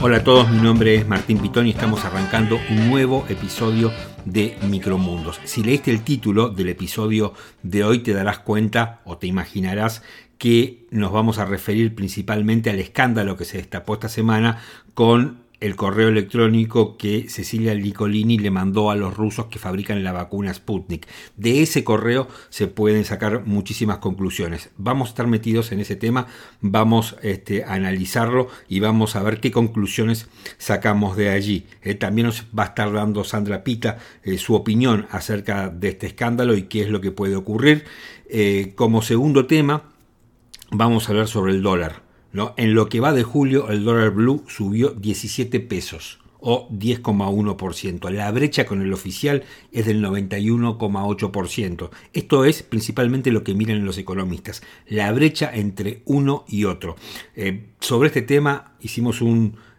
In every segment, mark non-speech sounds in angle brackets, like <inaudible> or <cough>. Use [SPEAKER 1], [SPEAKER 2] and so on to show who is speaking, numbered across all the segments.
[SPEAKER 1] Hola a todos, mi nombre es Martín Pitón y estamos arrancando un nuevo episodio de Micromundos. Si leíste el título del episodio de hoy te darás cuenta o te imaginarás que nos vamos a referir principalmente al escándalo que se destapó esta semana con el correo electrónico que Cecilia Nicolini le mandó a los rusos que fabrican la vacuna Sputnik. De ese correo se pueden sacar muchísimas conclusiones. Vamos a estar metidos en ese tema, vamos este, a analizarlo y vamos a ver qué conclusiones sacamos de allí. Eh, también nos va a estar dando Sandra Pita eh, su opinión acerca de este escándalo y qué es lo que puede ocurrir. Eh, como segundo tema, vamos a hablar sobre el dólar. En lo que va de julio, el dólar blue subió 17 pesos o 10,1%. La brecha con el oficial es del 91,8%. Esto es principalmente lo que miran los economistas, la brecha entre uno y otro. Eh, sobre este tema hicimos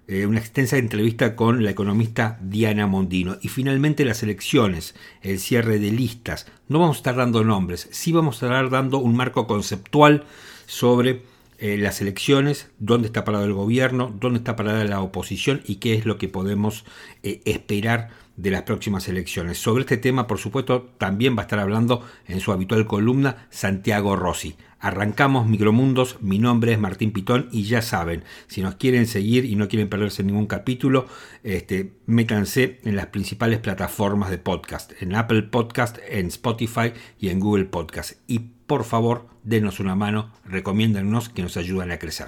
[SPEAKER 1] eh, una extensa entrevista con la economista Diana Mondino. Y finalmente las elecciones, el cierre de listas. No vamos a estar dando nombres, sí vamos a estar dando un marco conceptual sobre eh, las elecciones, dónde está parado el gobierno, dónde está parada la oposición y qué es lo que podemos eh, esperar de las próximas elecciones. Sobre este tema, por supuesto, también va a estar hablando en su habitual columna Santiago Rossi. Arrancamos Micromundos, mi nombre es Martín Pitón y ya saben, si nos quieren seguir y no quieren perderse ningún capítulo, este, métanse en las principales plataformas de podcast, en Apple Podcast, en Spotify y en Google Podcast. Y por favor, denos una mano, recomiéndanos que nos ayudan a crecer.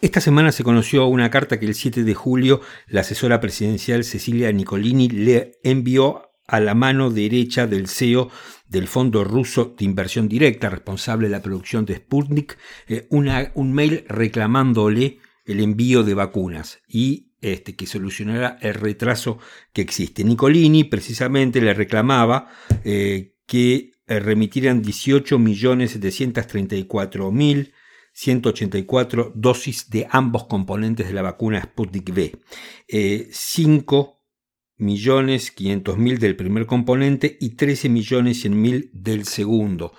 [SPEAKER 1] Esta semana se conoció una carta que el 7 de julio la asesora presidencial Cecilia Nicolini le envió a la mano derecha del CEO del Fondo Ruso de Inversión Directa, responsable de la producción de Sputnik, eh, un mail reclamándole el envío de vacunas y este, que solucionara el retraso que existe. Nicolini precisamente le reclamaba eh, que remitieran 18.734.184 dosis de ambos componentes de la vacuna Sputnik V. 5 millones 500 mil del primer componente y 13 millones 100 mil del segundo.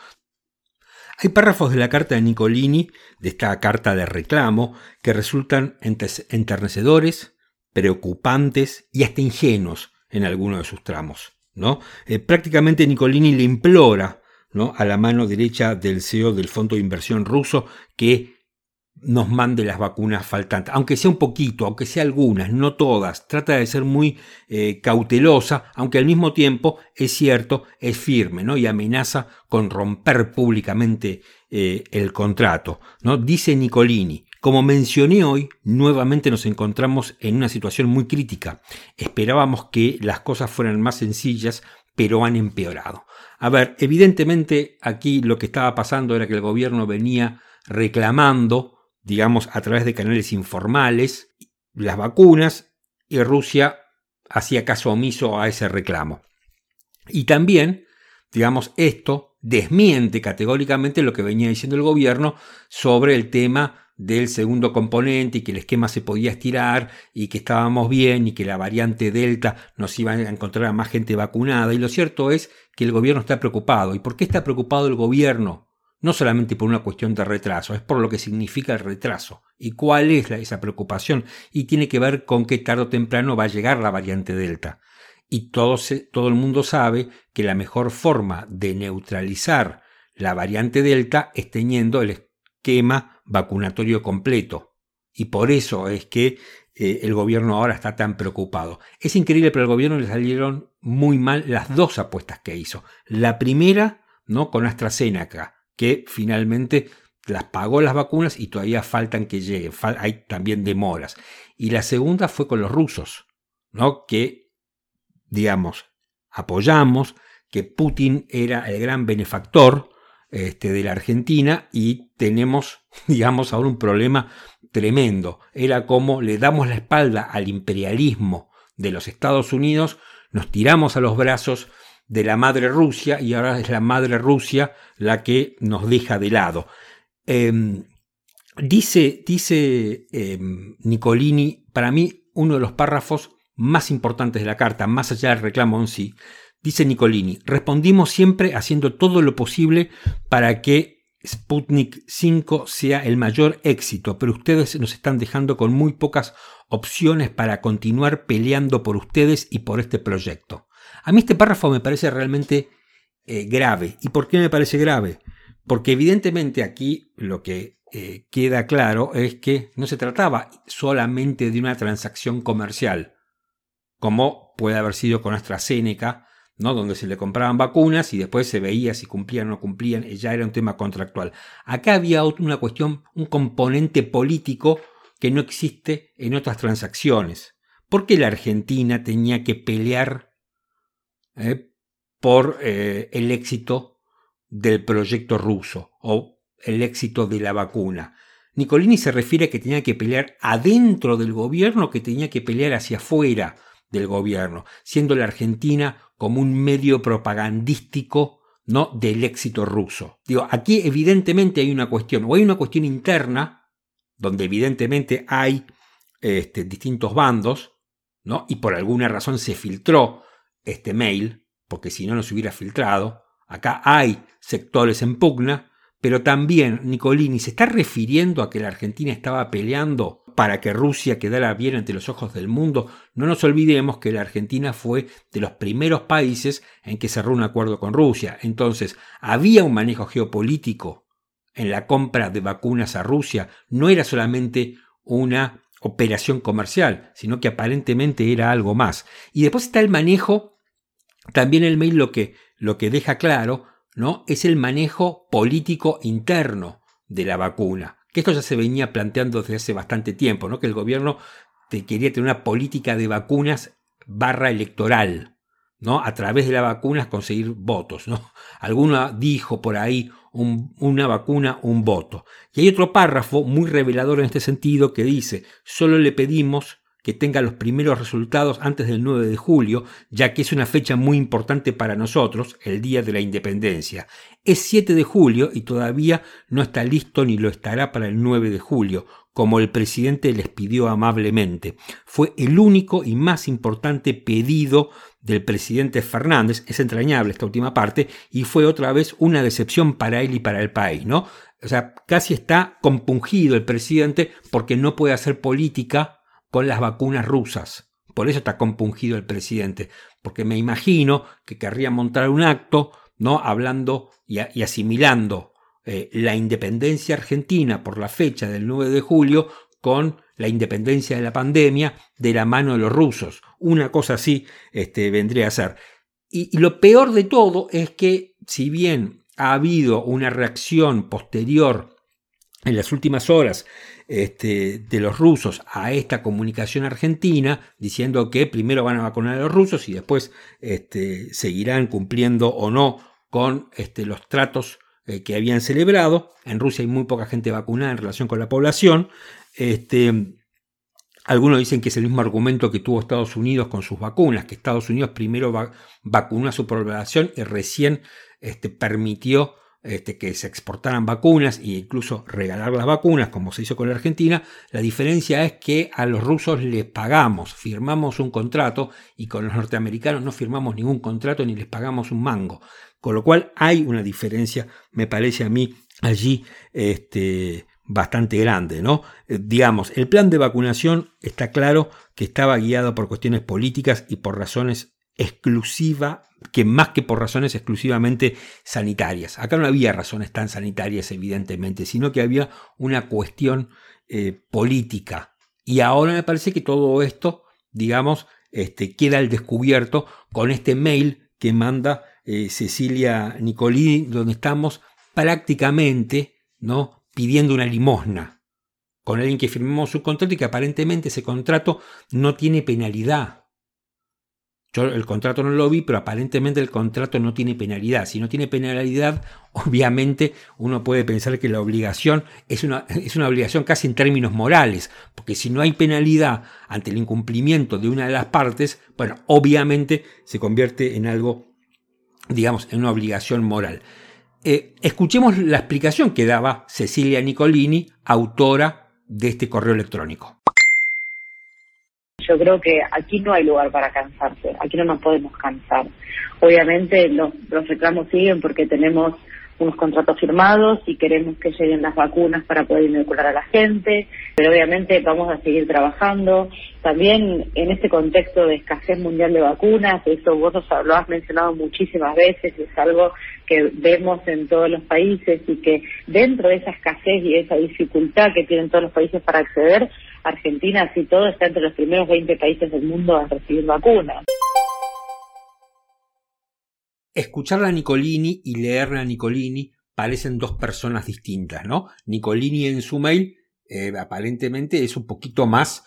[SPEAKER 1] Hay párrafos de la carta de Nicolini, de esta carta de reclamo, que resultan enternecedores, preocupantes y hasta ingenuos en algunos de sus tramos. Eh, prácticamente Nicolini le implora a la mano derecha del CEO del Fondo de Inversión ruso que nos mande las vacunas faltantes, aunque sea un poquito, aunque sea algunas, no todas. Trata de ser muy eh, cautelosa, aunque al mismo tiempo es cierto, es firme, ¿no? Y amenaza con romper públicamente eh, el contrato, ¿no? Dice Nicolini. Como mencioné hoy, nuevamente nos encontramos en una situación muy crítica. Esperábamos que las cosas fueran más sencillas, pero han empeorado. A ver, evidentemente aquí lo que estaba pasando era que el gobierno venía reclamando digamos, a través de canales informales, las vacunas y Rusia hacía caso omiso a ese reclamo. Y también, digamos, esto desmiente categóricamente lo que venía diciendo el gobierno sobre el tema del segundo componente y que el esquema se podía estirar y que estábamos bien y que la variante Delta nos iba a encontrar a más gente vacunada. Y lo cierto es que el gobierno está preocupado. ¿Y por qué está preocupado el gobierno? no solamente por una cuestión de retraso, es por lo que significa el retraso y cuál es esa preocupación y tiene que ver con que tarde o temprano va a llegar la variante Delta. Y todo, todo el mundo sabe que la mejor forma de neutralizar la variante Delta es teniendo el esquema vacunatorio completo. Y por eso es que eh, el gobierno ahora está tan preocupado. Es increíble, pero al gobierno le salieron muy mal las dos apuestas que hizo. La primera, ¿no? Con AstraZeneca, que finalmente las pagó las vacunas y todavía faltan que lleguen, hay también demoras. Y la segunda fue con los rusos, ¿no? que, digamos, apoyamos que Putin era el gran benefactor este, de la Argentina y tenemos, <laughs> digamos, ahora un problema tremendo. Era como le damos la espalda al imperialismo de los Estados Unidos, nos tiramos a los brazos de la madre Rusia y ahora es la madre Rusia la que nos deja de lado. Em, dice dice em, Nicolini, para mí uno de los párrafos más importantes de la carta, más allá del reclamo en sí, dice Nicolini, respondimos siempre haciendo todo lo posible para que Sputnik 5 sea el mayor éxito, pero ustedes nos están dejando con muy pocas opciones para continuar peleando por ustedes y por este proyecto. A mí este párrafo me parece realmente eh, grave. ¿Y por qué me parece grave? Porque evidentemente aquí lo que eh, queda claro es que no se trataba solamente de una transacción comercial, como puede haber sido con AstraZeneca, ¿no? donde se le compraban vacunas y después se veía si cumplían o no cumplían, ya era un tema contractual. Acá había una cuestión, un componente político que no existe en otras transacciones. ¿Por qué la Argentina tenía que pelear eh, por eh, el éxito del proyecto ruso o el éxito de la vacuna? Nicolini se refiere a que tenía que pelear adentro del gobierno, que tenía que pelear hacia afuera del gobierno, siendo la Argentina como un medio propagandístico ¿no? del éxito ruso. Digo, aquí evidentemente hay una cuestión, o hay una cuestión interna, donde evidentemente hay este, distintos bandos, ¿no? y por alguna razón se filtró este mail, porque si no, no se hubiera filtrado. Acá hay sectores en pugna, pero también Nicolini se está refiriendo a que la Argentina estaba peleando para que Rusia quedara bien ante los ojos del mundo. No nos olvidemos que la Argentina fue de los primeros países en que cerró un acuerdo con Rusia. Entonces, había un manejo geopolítico en la compra de vacunas a Rusia. No era solamente una operación comercial, sino que aparentemente era algo más. Y después está el manejo, también el mail lo que, lo que deja claro, ¿no? Es el manejo político interno de la vacuna que esto ya se venía planteando desde hace bastante tiempo, ¿no? que el gobierno quería tener una política de vacunas barra electoral, ¿no? a través de las vacunas conseguir votos. ¿no? <laughs> Alguno dijo por ahí una vacuna, un voto. Y hay otro párrafo muy revelador en este sentido que dice, solo le pedimos que tenga los primeros resultados antes del 9 de julio, ya que es una fecha muy importante para nosotros, el Día de la Independencia. Es 7 de julio y todavía no está listo ni lo estará para el 9 de julio, como el presidente les pidió amablemente. Fue el único y más importante pedido del presidente Fernández, es entrañable esta última parte, y fue otra vez una decepción para él y para el país, ¿no? O sea, casi está compungido el presidente porque no puede hacer política con las vacunas rusas. Por eso está compungido el presidente, porque me imagino que querría montar un acto, ¿no? Hablando y, asimilando eh, la independencia argentina por la fecha del 9 de julio con la independencia de la pandemia de la mano de los rusos. Una cosa así este, vendría a ser. y lo peor de todo es que, si bien ha habido una reacción posterior en las últimas horas este, de los rusos a esta comunicación argentina, diciendo que primero van a vacunar a los rusos y después este, seguirán cumpliendo o no con este, los tratos eh, que habían celebrado. En Rusia hay muy poca gente vacunada en relación con la población. Este, algunos dicen que es el mismo argumento que tuvo Estados Unidos con sus vacunas, que Estados Unidos primero vacunó a su población y recién este, permitió este, que se exportaran vacunas e incluso regalar las vacunas, como se hizo con la Argentina, la diferencia es que a los rusos les pagamos, firmamos un contrato y con los norteamericanos no firmamos ningún contrato ni les pagamos un mango. Con lo cual hay una diferencia, me parece a mí, allí este, bastante grande, ¿no? Eh, digamos, el plan de vacunación está claro que estaba guiado por cuestiones políticas y por razones exclusiva, que más que por razones exclusivamente sanitarias. Acá no había razones tan sanitarias, evidentemente, sino que había una cuestión eh, política. Y ahora me parece que todo esto, digamos, este, queda al descubierto con este mail que manda eh, Cecilia Nicolini, donde estamos prácticamente ¿no? pidiendo una limosna con alguien que firmamos su contrato y que aparentemente ese contrato no tiene penalidad. Yo el contrato no lo vi, pero aparentemente el contrato no tiene penalidad. Si no tiene penalidad, <laughs> obviamente uno puede pensar que la obligación es una, es una obligación casi en términos morales, porque si no hay penalidad ante el incumplimiento de una de las partes, bueno, obviamente se convierte en algo, digamos, en una obligación moral. Eh, escuchemos la explicación que daba Cecilia Nicolini, autora de este correo electrónico.
[SPEAKER 2] Yo creo que aquí no hay lugar para cansarse, aquí no nos podemos cansar. Obviamente los, reclamos siguen porque tenemos unos contratos firmados y queremos que lleguen las vacunas para poder inocular a la gente, pero obviamente vamos a seguir trabajando. También en este contexto de escasez mundial de vacunas, eso vos lo has mencionado muchísimas veces, es algo que vemos en todos los países y que dentro de esa escasez y esa dificultad que tienen todos los países para acceder, Argentina, así todo, está entre los primeros 20 países del mundo a recibir vacunas.
[SPEAKER 1] Escucharla a Nicolini y leerla a Nicolini parecen dos personas distintas, ¿no? Nicolini en su mail eh, aparentemente es un poquito más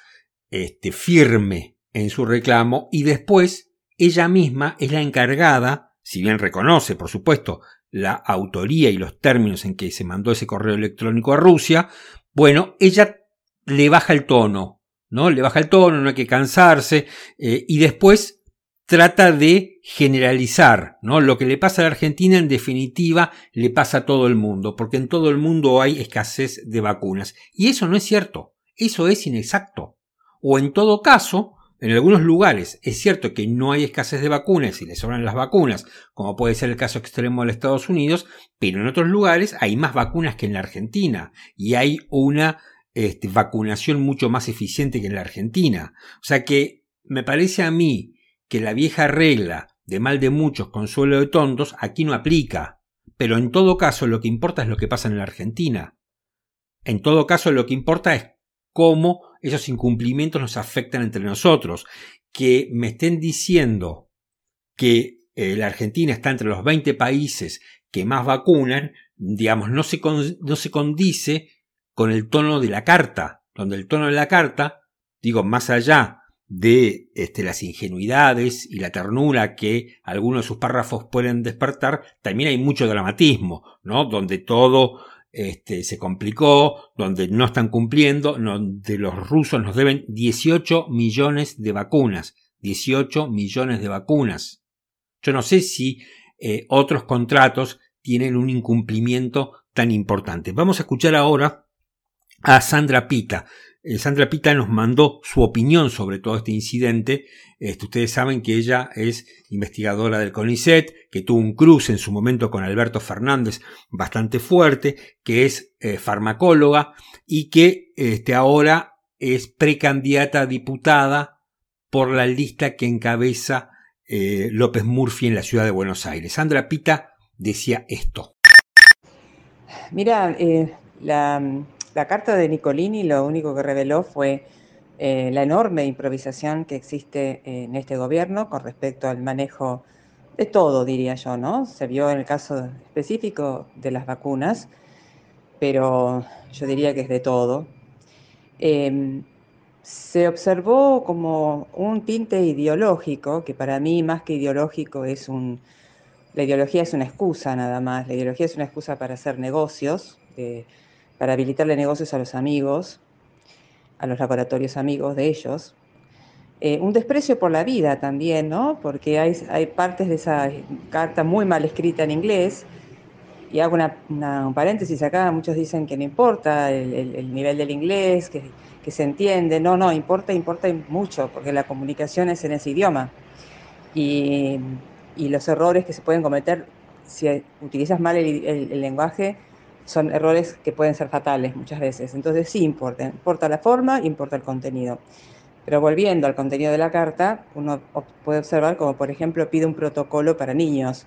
[SPEAKER 1] este, firme en su reclamo y después ella misma es la encargada, si bien reconoce, por supuesto, la autoría y los términos en que se mandó ese correo electrónico a Rusia, bueno, ella le baja el tono, ¿no? Le baja el tono, no hay que cansarse, eh, y después trata de generalizar, ¿no? Lo que le pasa a la Argentina en definitiva le pasa a todo el mundo, porque en todo el mundo hay escasez de vacunas. Y eso no es cierto, eso es inexacto. O en todo caso, en algunos lugares es cierto que no hay escasez de vacunas y le sobran las vacunas, como puede ser el caso extremo de Estados Unidos, pero en otros lugares hay más vacunas que en la Argentina y hay una este, vacunación mucho más eficiente que en la Argentina. O sea que me parece a mí que la vieja regla de mal de muchos, consuelo de tontos, aquí no aplica. Pero en todo caso lo que importa es lo que pasa en la Argentina. En todo caso lo que importa es cómo esos incumplimientos nos afectan entre nosotros. Que me estén diciendo que eh, la Argentina está entre los 20 países que más vacunan, digamos, no se, no se condice con el tono de la carta, donde el tono de la carta, digo, más allá de este, las ingenuidades y la ternura que algunos de sus párrafos pueden despertar, también hay mucho dramatismo, ¿no? Donde todo este, se complicó, donde no están cumpliendo, donde los rusos nos deben 18 millones de vacunas. 18 millones de vacunas. Yo no sé si eh, otros contratos tienen un incumplimiento tan importante. Vamos a escuchar ahora a Sandra Pita, Sandra Pita nos mandó su opinión sobre todo este incidente. Este, ustedes saben que ella es investigadora del CONICET, que tuvo un cruce en su momento con Alberto Fernández bastante fuerte, que es eh, farmacóloga y que este, ahora es precandidata a diputada por la lista que encabeza eh, López Murphy en la ciudad de Buenos Aires. Sandra Pita decía esto.
[SPEAKER 3] Mira, la la carta de Nicolini lo único que reveló fue eh, la enorme improvisación que existe en este gobierno con respecto al manejo de todo, diría yo, ¿no? Se vio en el caso específico de las vacunas, pero yo diría que es de todo. Em, se observó como un tinte ideológico, que para mí más que ideológico es un... La ideología es una excusa nada más, la ideología es una excusa para hacer negocios para habilitarle negocios a los amigos, a los laboratorios amigos de ellos. Eh, un desprecio por la vida también, ¿no? Porque hay, hay, partes de esa carta muy mal escrita en inglés, y hago una, un paréntesis acá, muchos dicen que no importa el, nivel del inglés, que, que, se entiende, no, no, importa, importa mucho, porque la comunicación es en ese idioma. Y, y los errores que se pueden cometer si utilizas mal el, el lenguaje son errores que pueden ser fatales muchas veces. Entonces sí importa, importa la forma, importa el contenido. Pero volviendo al contenido de la carta, uno puede observar como por ejemplo pide un protocolo para niños.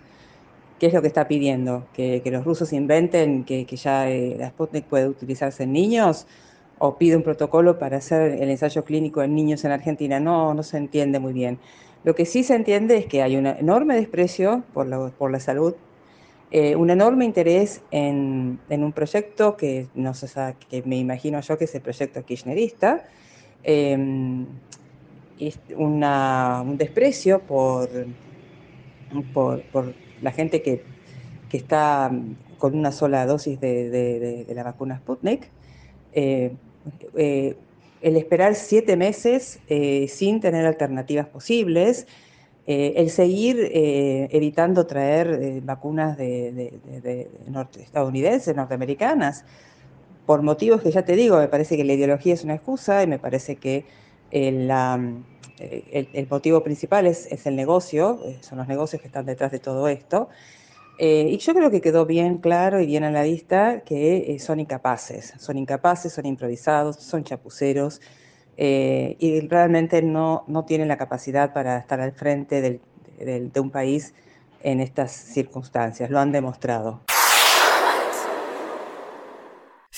[SPEAKER 3] ¿Qué es lo que está pidiendo? ¿Que, los rusos inventen que, ya eh, la Sputnik puede utilizarse en niños? ¿O pide un protocolo para hacer el ensayo clínico en niños en Argentina? No, no se entiende muy bien. Lo que sí se entiende es que hay un enorme desprecio por la, por la salud eh, un enorme interés en, un proyecto que, no sé, que me imagino yo que es el proyecto kirchnerista, em, un desprecio por, la gente que, está con una sola dosis de, la vacuna Sputnik, eh, eh, el esperar siete meses sin tener alternativas posibles, eh, el seguir eh, evitando traer eh, vacunas de, estadounidenses, norteamericanas, por motivos que ya te digo, me parece que la ideología es una excusa y me parece que el, motivo principal es, el negocio, son los negocios que están detrás de todo esto. Y yo creo que quedó bien claro y bien a la vista que son incapaces, son incapaces, son improvisados, son chapuceros eh, y realmente no, no, tienen la capacidad para estar al frente de un país en estas circunstancias, lo han demostrado.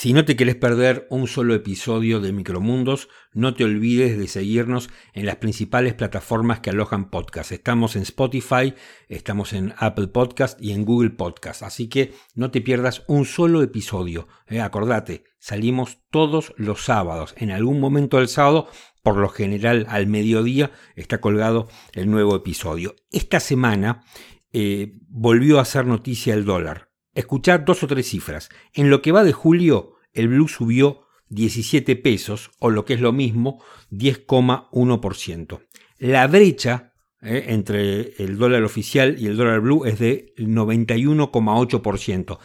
[SPEAKER 1] Si no te querés perder un solo episodio de Micromundos, no te olvides de seguirnos en las principales plataformas que alojan podcast. Estamos en Spotify, estamos en Apple Podcast y en Google Podcast. Así que no te pierdas un solo episodio. Eh, acordate, salimos todos los sábados. En algún momento del sábado, por lo general al mediodía, está colgado el nuevo episodio. Esta semana eh, volvió a ser noticia el dólar. Escuchar dos o tres cifras. En lo que va de julio, el blue subió 17 pesos, o lo que es lo mismo, 10,1%. La brecha eh, entre el dólar oficial y el dólar blue es de 91,8%.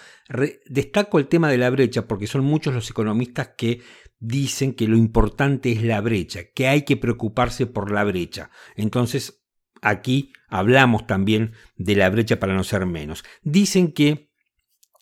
[SPEAKER 1] Destaco el tema de la brecha porque son muchos los economistas que dicen que lo importante es la brecha, que hay que preocuparse por la brecha. Entonces, aquí hablamos también de la brecha para no ser menos. Dicen que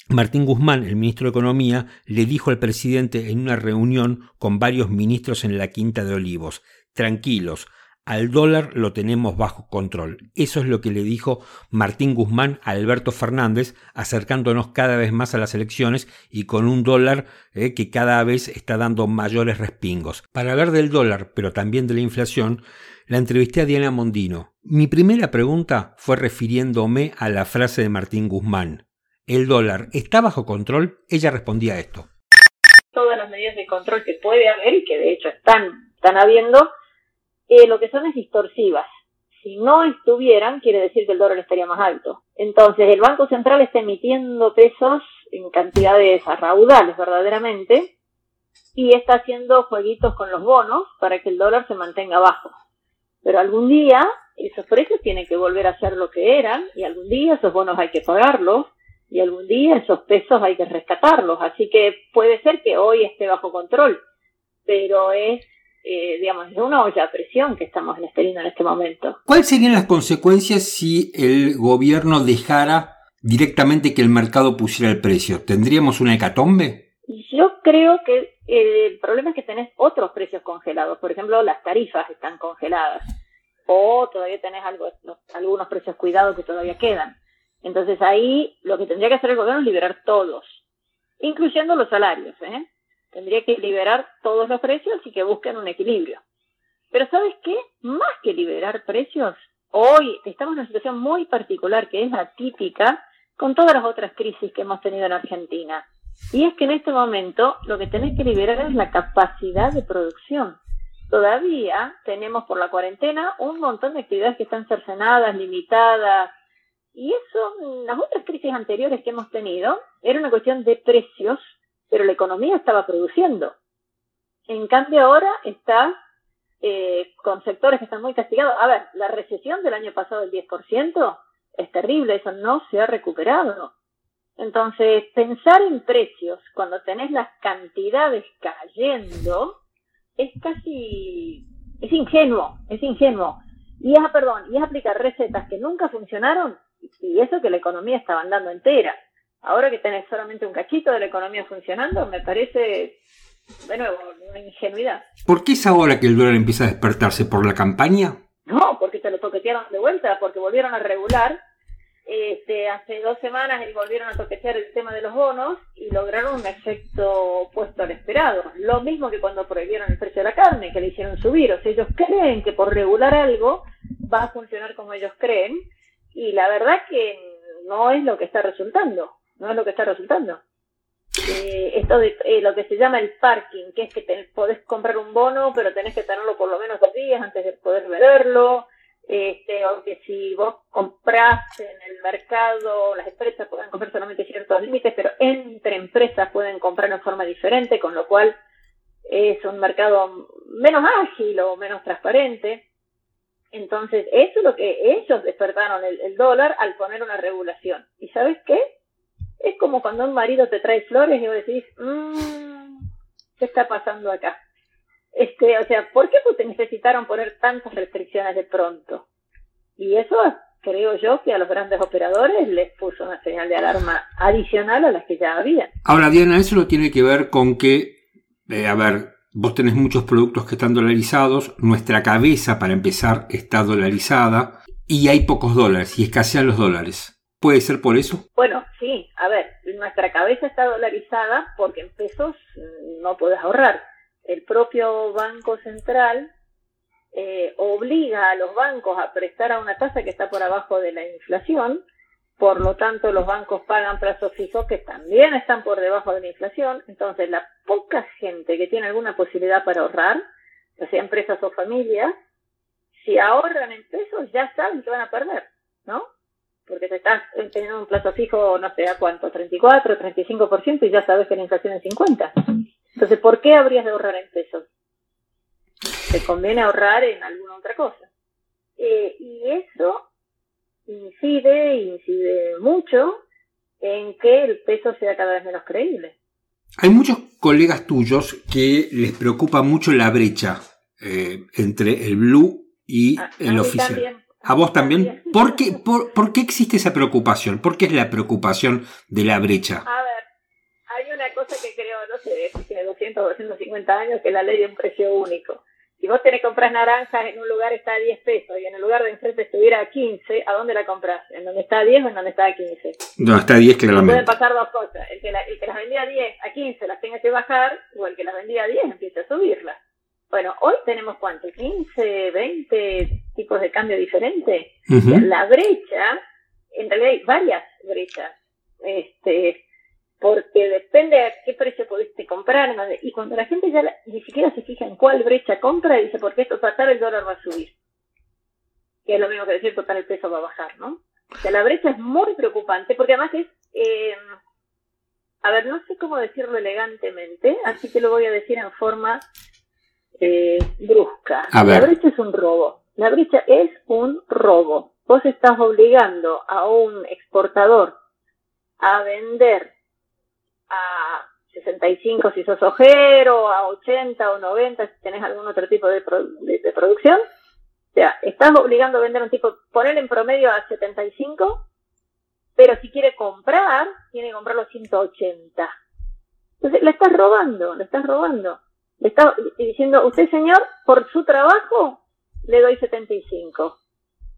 [SPEAKER 1] Martín Guzmán, el ministro de Economía, le dijo al presidente en una reunión con varios ministros en la Quinta de Olivos, tranquilos, al dólar lo tenemos bajo control. Eso es lo que le dijo Martín Guzmán a Alberto Fernández, acercándonos cada vez más a las elecciones y con un dólar eh, que cada vez está dando mayores respingos. Para hablar del dólar, pero también de la inflación, la entrevisté a Diana Mondino. Mi primera pregunta fue refiriéndome a la frase de Martín Guzmán el dólar está bajo control, ella respondía a esto.
[SPEAKER 4] Todas las medidas de control que puede haber y que de hecho están, están habiendo, eh, lo que son es distorsivas. Si no estuvieran, quiere decir que el dólar estaría más alto. Entonces, el Banco Central está emitiendo pesos en cantidades raudales verdaderamente y está haciendo jueguitos con los bonos para que el dólar se mantenga bajo. Pero algún día esos precios tienen que volver a ser lo que eran y algún día esos bonos hay que pagarlos y algún día esos pesos hay que rescatarlos. Así que puede ser que hoy esté bajo control, pero es, eh, digamos, una olla a presión que estamos teniendo en este momento.
[SPEAKER 1] ¿Cuáles serían las consecuencias si el gobierno dejara directamente que el mercado pusiera el precio? ¿Tendríamos una hecatombe?
[SPEAKER 4] Yo creo que el problema es que tenés otros precios congelados. Por ejemplo, las tarifas están congeladas. O todavía tenés algo, algunos precios cuidados que todavía quedan. Entonces ahí lo que tendría que hacer el gobierno es liberar todos, incluyendo los salarios. ¿eh? Tendría que liberar todos los precios y que busquen un equilibrio. Pero ¿sabes qué? Más que liberar precios, hoy estamos en una situación muy particular que es atípica con todas las otras crisis que hemos tenido en Argentina. Y es que en este momento lo que tenés que liberar es la capacidad de producción. Todavía tenemos por la cuarentena un montón de actividades que están cercenadas, limitadas, y eso, las otras crisis anteriores que hemos tenido, era una cuestión de precios, pero la economía estaba produciendo. En cambio ahora está eh, con sectores que están muy castigados. A ver, la recesión del año pasado del 10% es terrible, eso no se ha recuperado. Entonces, pensar en precios cuando tenés las cantidades cayendo es casi, es ingenuo, es ingenuo. Y es, perdón, y es aplicar recetas que nunca funcionaron y eso que la economía estaba andando entera. Ahora que tenés solamente un cachito de la economía funcionando, me parece, de nuevo, una ingenuidad.
[SPEAKER 1] ¿Por qué es ahora que el dólar empieza a despertarse? ¿Por la campaña?
[SPEAKER 4] No, porque se lo toquetearon de vuelta, porque volvieron a regular. Este, hace dos semanas y volvieron a toquetear el tema de los bonos y lograron un efecto opuesto al esperado. Lo mismo que cuando prohibieron el precio de la carne, que le hicieron subir. O sea, ellos creen que por regular algo va a funcionar como ellos creen y la verdad que no es lo que está resultando, no es lo que está resultando. Eh, esto de eh, lo que se llama el parking, que es que te, podés comprar un bono, pero tenés que tenerlo por lo menos dos días antes de poder venderlo, este, o si vos comprás en el mercado, las empresas pueden comprar solamente ciertos límites, pero entre empresas pueden comprar de forma diferente, con lo cual es un mercado menos ágil o menos transparente. Entonces, eso es lo que ellos despertaron el, dólar al poner una regulación. ¿Y sabes qué? Es como cuando un marido te trae flores y vos decís, mmm, ¿qué está pasando acá? Este, o sea, ¿por qué pues, necesitaron poner tantas restricciones de pronto? Y eso creo yo que a los grandes operadores les puso una señal de alarma adicional a las que ya había.
[SPEAKER 1] Ahora, Diana, eso no tiene que ver con que, eh, a ver, vos tenés muchos productos que están dolarizados, nuestra cabeza, para empezar, está dolarizada y hay pocos dólares y escasean los dólares. ¿Puede ser por eso?
[SPEAKER 4] Bueno, sí, a ver, nuestra cabeza está dolarizada porque en pesos no puedes ahorrar. El propio Banco Central eh, obliga a los bancos a prestar a una tasa que está por abajo de la inflación, por lo tanto los bancos pagan plazos fijos que también están por debajo de la inflación, entonces la poca gente que tiene alguna posibilidad para ahorrar, ya sea empresas o familias, si ahorran en pesos ya saben que van a perder, ¿no? Porque te estás teniendo un plazo fijo, no sé a cuánto, 34, 35% y ya sabes que la inflación es 50. Entonces, ¿por qué habrías de ahorrar en pesos? Te conviene ahorrar en alguna otra cosa. Eh, y eso incide, incide mucho en que el peso sea cada vez menos creíble.
[SPEAKER 1] Hay muchos colegas tuyos que les preocupa mucho la brecha eh, entre el blue y
[SPEAKER 4] A-
[SPEAKER 1] el
[SPEAKER 4] a
[SPEAKER 1] oficial.
[SPEAKER 4] también.
[SPEAKER 1] ¿A vos también? ¿Por qué, por, por qué existe esa preocupación? ¿Por qué es la preocupación de la brecha?
[SPEAKER 4] A ver, hay una cosa que creo, no sé, tiene 200 o 250 años, que es la ley de un precio único. Si vos tenés que comprar naranjas en un lugar está a 10 pesos y en el lugar de enfrente estuviera a 15, ¿a dónde la compras? ¿En donde está a 10 o en donde está a 15?
[SPEAKER 1] No, está 10
[SPEAKER 4] Pueden
[SPEAKER 1] claramente.
[SPEAKER 4] pasar dos cosas. El que, la- el que las vendía a 10 a 15 las tenga que bajar o el que las vendía a 10 empiece a subirlas. Bueno, hoy tenemos cuánto, 15, 20 tipos de cambio diferentes. La brecha, en realidad hay varias brechas, este, porque depende a qué precio pudiste comprar, ¿no? y cuando la gente ya la- ni siquiera se fija en cuál brecha compra, dice, porque esto pasar el dólar va a subir. Que es lo mismo que decir, total, el peso va a bajar, ¿no? O sea, la brecha es muy preocupante, porque además es, eh, a ver, no sé cómo decirlo elegantemente, así que lo voy a decir en forma eh, brusca.
[SPEAKER 1] A ver.
[SPEAKER 4] La brecha es un robo. La brecha es un robo. Vos estás obligando a un exportador a vender a 65 si sos ojero, a 80 o 90 si tenés algún otro tipo de, pro- de- producción. O sea, estás obligando a vender un tipo, poner en promedio a 75, pero si quiere comprar, tiene que comprarlo a 180. Entonces, le estás robando, le estás robando. Le está diciendo, usted señor, por su trabajo, le doy 75.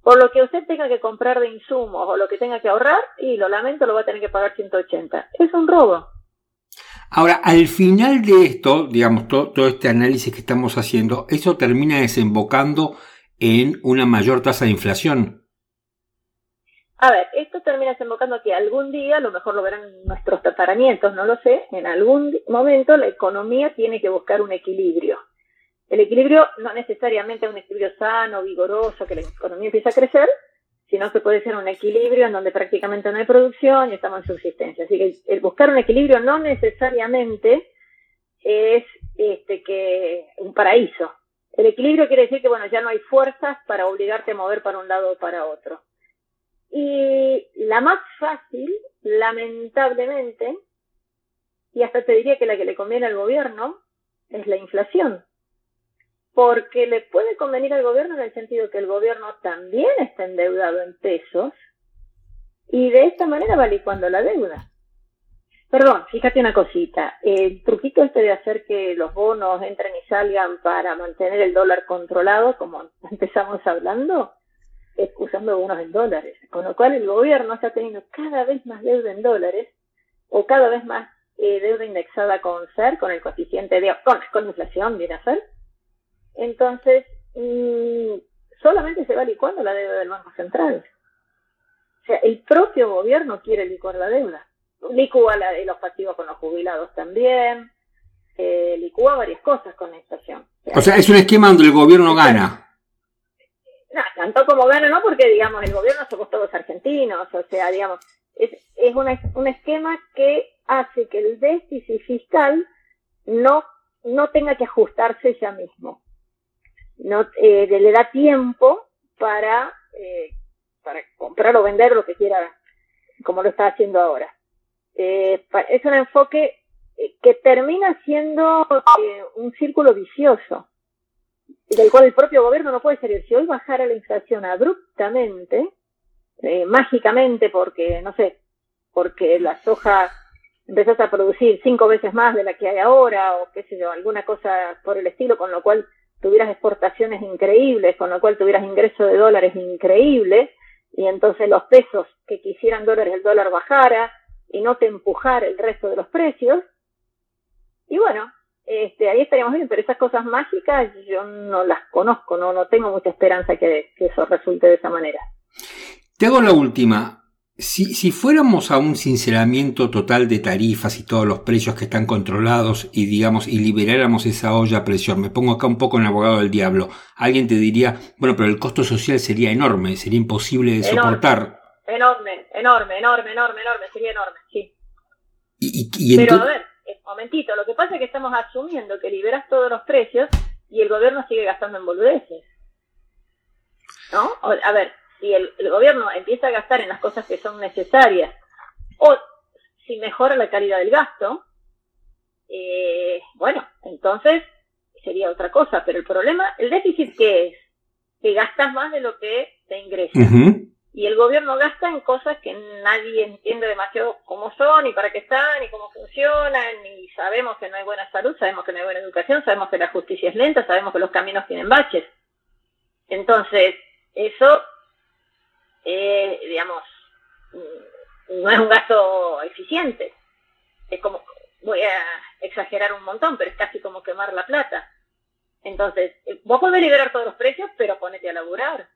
[SPEAKER 4] Por lo que usted tenga que comprar de insumos o lo que tenga que ahorrar, y lo lamento, lo va a tener que pagar 180. Es un robo.
[SPEAKER 1] Ahora, al final de esto, digamos, to- todo este análisis que estamos haciendo, eso termina desembocando en una mayor tasa de inflación.
[SPEAKER 4] A ver, esto termina desembocando que algún día, a lo mejor lo verán nuestros tataranientos, no lo sé, en algún momento la economía tiene que buscar un equilibrio. El equilibrio no necesariamente es un equilibrio sano, vigoroso, que la economía empiece a crecer, sino que puede ser un equilibrio en donde prácticamente no hay producción y estamos en subsistencia. Así que el buscar un equilibrio no necesariamente es este que un paraíso. El equilibrio quiere decir que bueno, ya no hay fuerzas para obligarte a mover para un lado o para otro. Y la más fácil, lamentablemente, y hasta te diría que la que le conviene al gobierno, es la inflación. Porque le puede convenir al gobierno en el sentido que el gobierno también está endeudado en pesos y de esta manera va licuando la deuda. Perdón, fíjate una cosita. El truquito este de hacer que los bonos entren y salgan para mantener el dólar controlado, como <laughs> empezamos hablando, es usando bonos en dólares. Con lo cual el gobierno está teniendo cada vez más deuda en dólares o cada vez más eh, deuda indexada con SER, con el coeficiente de, con, con inflación, viene a ser. Entonces, mm, solamente se va licuando la deuda del Banco Central. O sea, el propio gobierno quiere licuar la deuda. Licúa la los pasivos con los jubilados también. Eh, licúa varias cosas con la inflación.
[SPEAKER 1] O sea, es un esquema donde el gobierno gana.
[SPEAKER 4] No, tanto como gana, no, porque, digamos, el gobierno somos todos argentinos, o sea, digamos, es, es una- un esquema que hace que el déficit fiscal no, no tenga que ajustarse ya mismo. No, eh, le da tiempo para, eh, para comprar o vender lo que quiera, como lo está haciendo ahora. Eh, es un enfoque eh, que termina siendo eh, un círculo vicioso del cual el propio gobierno no puede salir. Si hoy bajara la inflación abruptamente, eh, mágicamente porque, no sé, porque la soja empezás a producir cinco veces más de la que hay ahora o qué sé yo, alguna cosa por el estilo, con lo cual tuvieras exportaciones increíbles, con lo cual tuvieras ingreso de dólares increíble, y entonces los pesos que quisieran dólares el dólar bajara y no te empujara el resto de los precios. Y bueno, este, ahí estaríamos bien, pero esas cosas mágicas yo no las conozco, no, no tengo mucha esperanza que, que eso resulte de esa manera.
[SPEAKER 1] Te hago la última. Si, si, fuéramos a un sinceramiento total de tarifas y todos los precios que están controlados y digamos y liberáramos esa olla a presión, me pongo acá un poco en abogado del diablo, alguien te diría, bueno, pero el costo social sería enorme, sería imposible de soportar.
[SPEAKER 4] Enorme, enorme, enorme, enorme, enorme, sería enorme, sí. Y, pero a ver, eh, momentito, lo que pasa es que estamos asumiendo que liberas todos los precios y el gobierno sigue gastando en boludeces. ¿No? A ver, si el, gobierno empieza a gastar en las cosas que son necesarias o si mejora la calidad del gasto, eh, bueno, entonces sería otra cosa. Pero el problema, el déficit que es que gastas más de lo que te ingresa. Y el gobierno gasta en cosas que nadie entiende demasiado cómo son, y para qué están, y cómo funcionan, y sabemos que no hay buena salud, sabemos que no hay buena educación, sabemos que la justicia es lenta, sabemos que los caminos tienen baches. Entonces, eso eh, digamos, mm, no es un gasto eficiente. Es como, voy a exagerar un montón, pero es casi como quemar la plata. Entonces, eh, vos podés liberar todos los precios, pero ponete a laburar.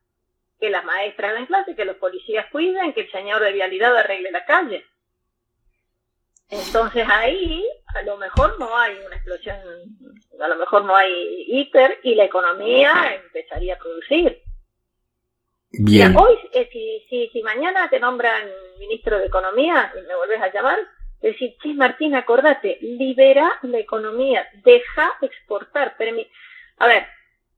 [SPEAKER 4] Que las maestras den clase, que los policías cuiden, que el señor de vialidad arregle la calle. Entonces ahí a lo mejor no hay una explosión, a lo mejor no hay hiper y la economía empezaría a producir. Hoy, eh, si, si, si, mañana te nombran ministro de Economía y me vuelves a llamar, decir, sí, Martín, acordate, libera la economía, deja exportar. a ver,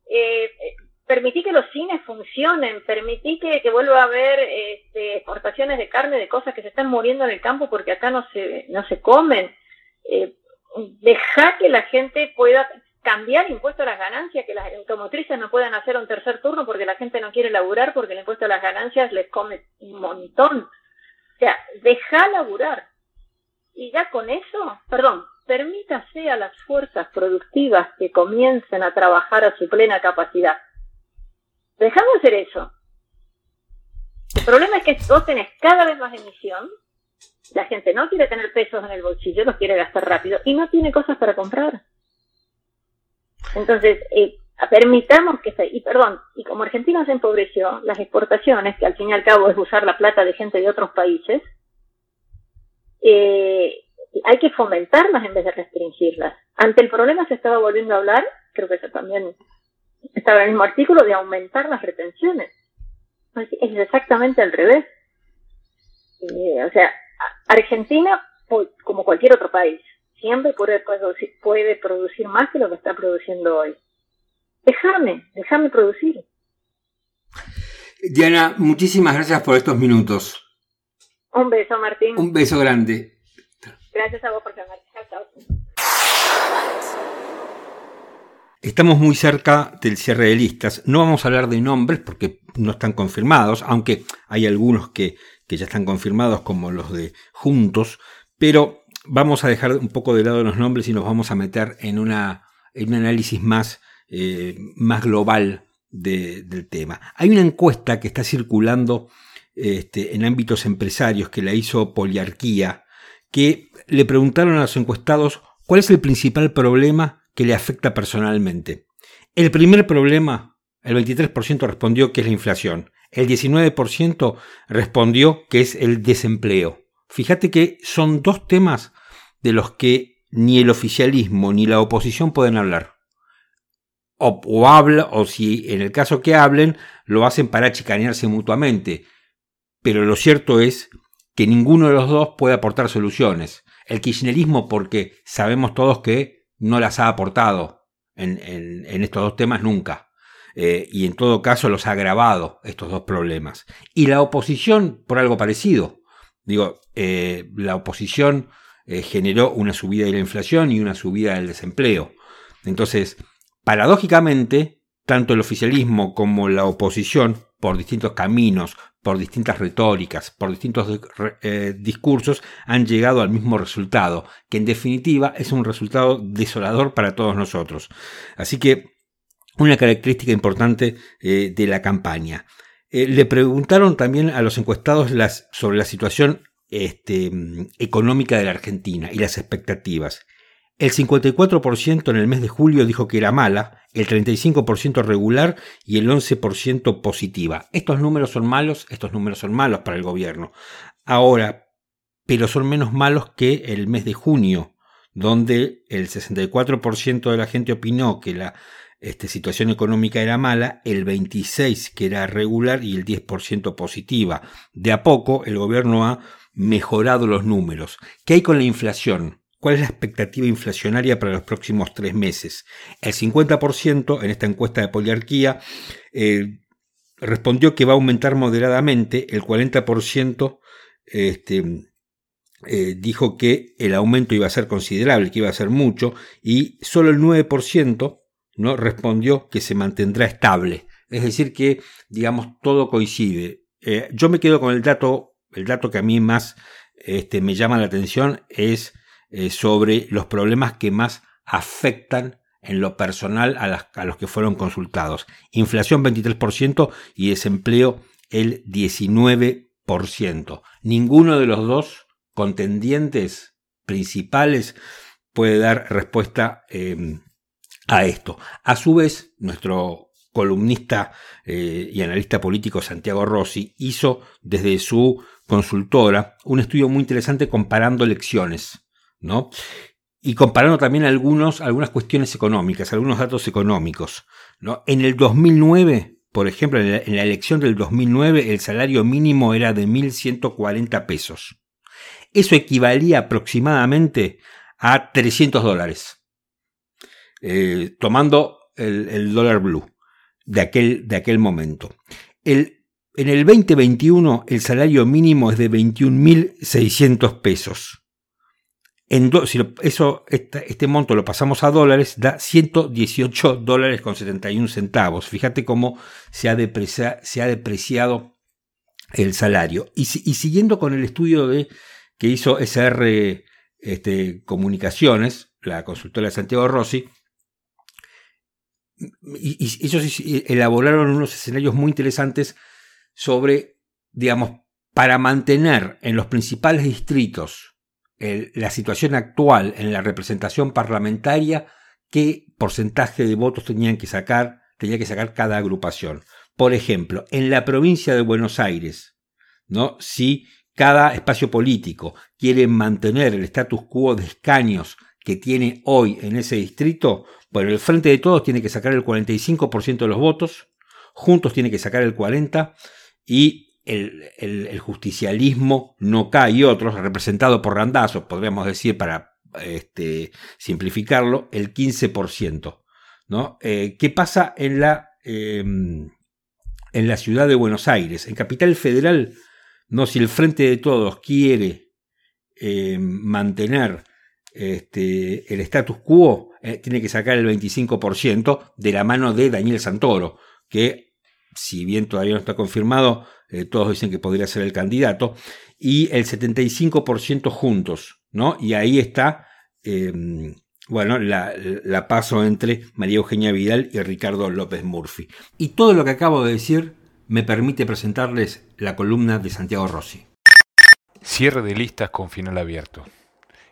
[SPEAKER 4] eh, eh, permití que los cines funcionen, permití que, que vuelva a haber este, exportaciones de carne, de cosas que se están muriendo en el campo porque acá no se, no se comen. Eh, deja que la gente pueda cambiar impuesto a las ganancias, que las automotrices no puedan hacer un tercer turno porque la gente no quiere laburar porque el impuesto a las ganancias les come un montón. O sea, deja laburar. Y ya con eso, perdón, permítase a las fuerzas productivas que comiencen a trabajar a su plena capacidad. Dejamos hacer eso. El problema es que vos tenés cada vez más emisión, la gente no quiere tener pesos en el bolsillo, los quiere gastar rápido y no tiene cosas para comprar. Entonces, eh, permitamos que se, y perdón, y como Argentina se empobreció, las exportaciones, que al fin y al cabo es usar la plata de gente de otros países, eh, hay que fomentarlas en vez de restringirlas. Ante el problema se estaba volviendo a hablar, creo que eso también estaba en el mismo artículo, de aumentar las retenciones. Es exactamente al revés. Eh, o sea, Argentina, como cualquier otro país, siempre puede producir, puede producir más que lo que está produciendo hoy. Déjame, déjame producir.
[SPEAKER 1] Diana, muchísimas gracias por estos minutos.
[SPEAKER 4] Un beso, Martín.
[SPEAKER 1] Un beso grande.
[SPEAKER 4] Gracias a vos por llamar. Chao,
[SPEAKER 1] Estamos muy cerca del cierre de listas. No vamos a hablar de nombres porque no están confirmados, aunque hay algunos que, que ya están confirmados, como los de Juntos, pero vamos a dejar un poco de lado los nombres y nos vamos a meter en, un análisis más, eh, más global del tema. Hay una encuesta que está circulando este, en ámbitos empresarios que la hizo Poliarquía, que le preguntaron a los encuestados cuál es el principal problema que le afecta personalmente. El primer problema, el 23% respondió que es la inflación, el 19% respondió que es el desempleo. Fíjate que son dos temas de los que ni el oficialismo ni la oposición pueden hablar. O, habla, o si en el caso que hablen, lo hacen para chicanearse mutuamente. Pero lo cierto es que ninguno de los dos puede aportar soluciones. El kirchnerismo porque sabemos todos que no las ha aportado en, estos dos temas nunca. Eh, y en todo caso los ha agravado estos dos problemas. Y la oposición por algo parecido. Digo, eh, la oposición eh, generó una subida de la inflación y una subida del desempleo. Entonces, paradójicamente, tanto el oficialismo como la oposición por distintos caminos, por distintas retóricas, por distintos eh, discursos, han llegado al mismo resultado, que en definitiva es un resultado desolador para todos nosotros. Así que una característica importante de la campaña. Eh, le preguntaron también a los encuestados sobre la situación este, económica de la Argentina y las expectativas. El 54% en el mes de julio dijo que era mala, el 35% regular y el 11% positiva. Estos números son malos, estos números son malos para el gobierno. Ahora, pero son menos malos que el mes de junio, donde el 64% de la gente opinó que la este, situación económica era mala, el 26% que era regular y el 10% positiva. De a poco el gobierno ha mejorado los números. ¿Qué hay con la inflación? ¿Cuál es la expectativa inflacionaria para los próximos tres meses? El 50% en esta encuesta de poliarquía eh, respondió que va a aumentar moderadamente, el 40% este, eh, dijo que el aumento iba a ser considerable, que iba a ser mucho, y solo el 9% ¿no? respondió que se mantendrá estable. Es decir, que, digamos, todo coincide. Eh, yo me quedo con el dato, el dato que a mí más este, me llama la atención es eh, sobre los problemas que más afectan en lo personal a, los que fueron consultados. Inflación 23% y desempleo el 19%. Ninguno de los dos contendientes principales puede dar respuesta em, a esto. A su vez, nuestro columnista eh, y analista político Santiago Rossi hizo desde su consultora un estudio muy interesante comparando elecciones ¿no? Y comparando también algunos, algunas cuestiones económicas, algunos datos económicos. ¿no? En el 2009, por ejemplo, en la, elección del 2009, el salario mínimo era de 1.140 pesos. Eso equivalía aproximadamente a 300 dólares, eh, tomando el, dólar blue de aquel, de aquel momento. El, en el 2021 el salario mínimo es de 21.600 pesos si eso, este, monto lo pasamos a dólares, da 118 dólares con 71 centavos. Fíjate cómo se ha, se ha depreciado el salario. Y, siguiendo con el estudio de, que hizo SR este, Comunicaciones, la consultora de Santiago Rossi, y, ellos elaboraron unos escenarios muy interesantes sobre, digamos, para mantener en los principales distritos la situación actual en la representación parlamentaria, qué porcentaje de votos tenían que sacar, tenía que sacar cada agrupación. Por ejemplo, en la provincia de Buenos Aires, ¿no? Si cada espacio político quiere mantener el status quo de escaños que tiene hoy en ese distrito, bueno, el Frente de Todos tiene que sacar el 45% de los votos, Juntos tiene que sacar el 40% y el, justicialismo no cae y otros, representado por Randazzo, podríamos decir para este, simplificarlo, el 15%. ¿no? Eh, ¿Qué pasa en la, em, en la ciudad de Buenos Aires? En Capital Federal, no si el Frente de Todos quiere em, mantener este, el status quo, eh, tiene que sacar el 25% de la mano de Daniel Santoro, que si bien todavía no está confirmado, eh, todos dicen que podría ser el candidato, y el 75% juntos, ¿no? Y ahí está, em, bueno, la, la, paso entre María Eugenia Vidal y Ricardo López Murphy. Y todo lo que acabo de decir me permite presentarles la columna de Santiago Rossi.
[SPEAKER 5] Cierre de listas con final abierto.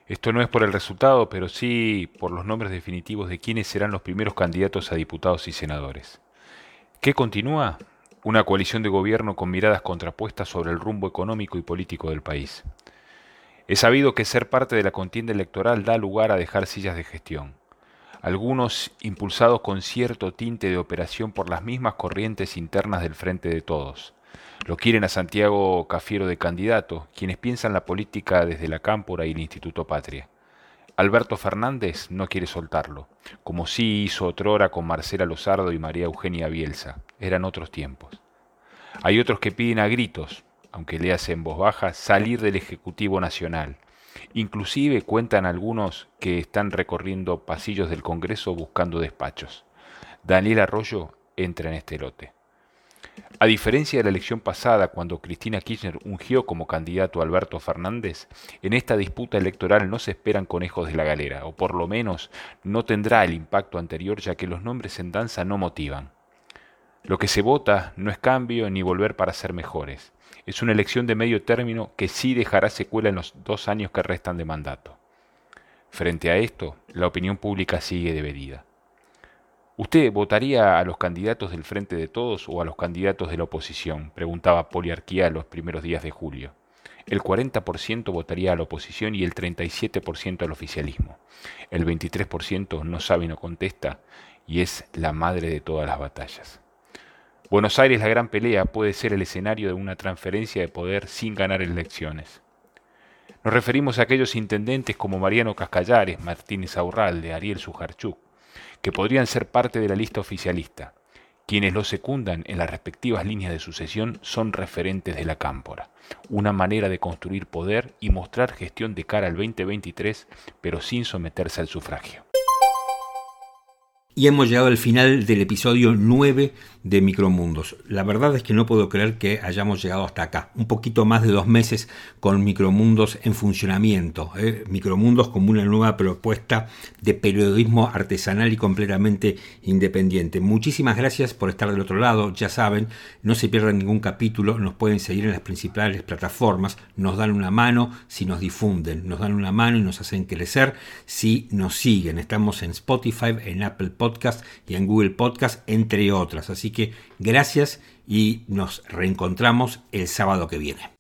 [SPEAKER 5] Esto no es por el resultado, pero sí por los nombres definitivos de quienes serán los primeros candidatos a diputados y senadores. ¿Qué continúa? una coalición de gobierno con miradas contrapuestas sobre el rumbo económico y político del país. Es sabido que ser parte de la contienda electoral da lugar a dejar sillas de gestión, algunos impulsados con cierto tinte de operación por las mismas corrientes internas del Frente de Todos. Lo quieren a Santiago Cafiero de candidato, quienes piensan la política desde la Cámpora y el Instituto Patria. Alberto Fernández no quiere soltarlo, como sí hizo otrora con Marcela Lozardo y María Eugenia Bielsa. Eran otros tiempos. Hay otros que piden a gritos, aunque le en voz baja, salir del Ejecutivo Nacional. Inclusive cuentan algunos que están recorriendo pasillos del Congreso buscando despachos. Daniel Arroyo entra en este lote. A diferencia de la elección pasada, cuando Cristina Kirchner ungió como candidato a Alberto Fernández, en esta disputa electoral no se esperan conejos de la galera, o por lo menos no tendrá el impacto anterior ya que los nombres en danza no motivan. Lo que se vota no es cambio ni volver para ser mejores. Es una elección de medio término que sí dejará secuela en los dos años que restan de mandato. Frente a esto, la opinión pública sigue deberida. ¿Usted votaría a los candidatos del Frente de Todos o a los candidatos de la oposición? preguntaba Poliarquía los primeros días de julio. El 40% votaría a la oposición y el 37% al oficialismo. El 23% no sabe y no contesta y es la madre de todas las batallas. Buenos Aires, la gran pelea, puede ser el escenario de una transferencia de poder sin ganar elecciones. Nos referimos a aquellos intendentes como Mariano Cascallares, Martínez Aurralde, Ariel Sujarchuk, que podrían ser parte de la lista oficialista. Quienes lo secundan en las respectivas líneas de sucesión son referentes de la cámpora, una manera de construir poder y mostrar gestión de cara al 2023, pero sin someterse al sufragio.
[SPEAKER 1] Y hemos llegado al final del episodio 9 de Micromundos. La verdad es que no puedo creer que hayamos llegado hasta acá. Un poquito más de dos meses con Micromundos en funcionamiento. ¿eh? Micromundos como una nueva propuesta de periodismo artesanal y completamente independiente. Muchísimas gracias por estar del otro lado. Ya saben, no se pierdan ningún capítulo. Nos pueden seguir en las principales plataformas. Nos dan una mano si nos difunden. Nos dan una mano y nos hacen crecer si nos siguen. Estamos en Spotify, en Apple Podcast y en Google Podcast, entre otras. Así que gracias y nos reencontramos el sábado que viene.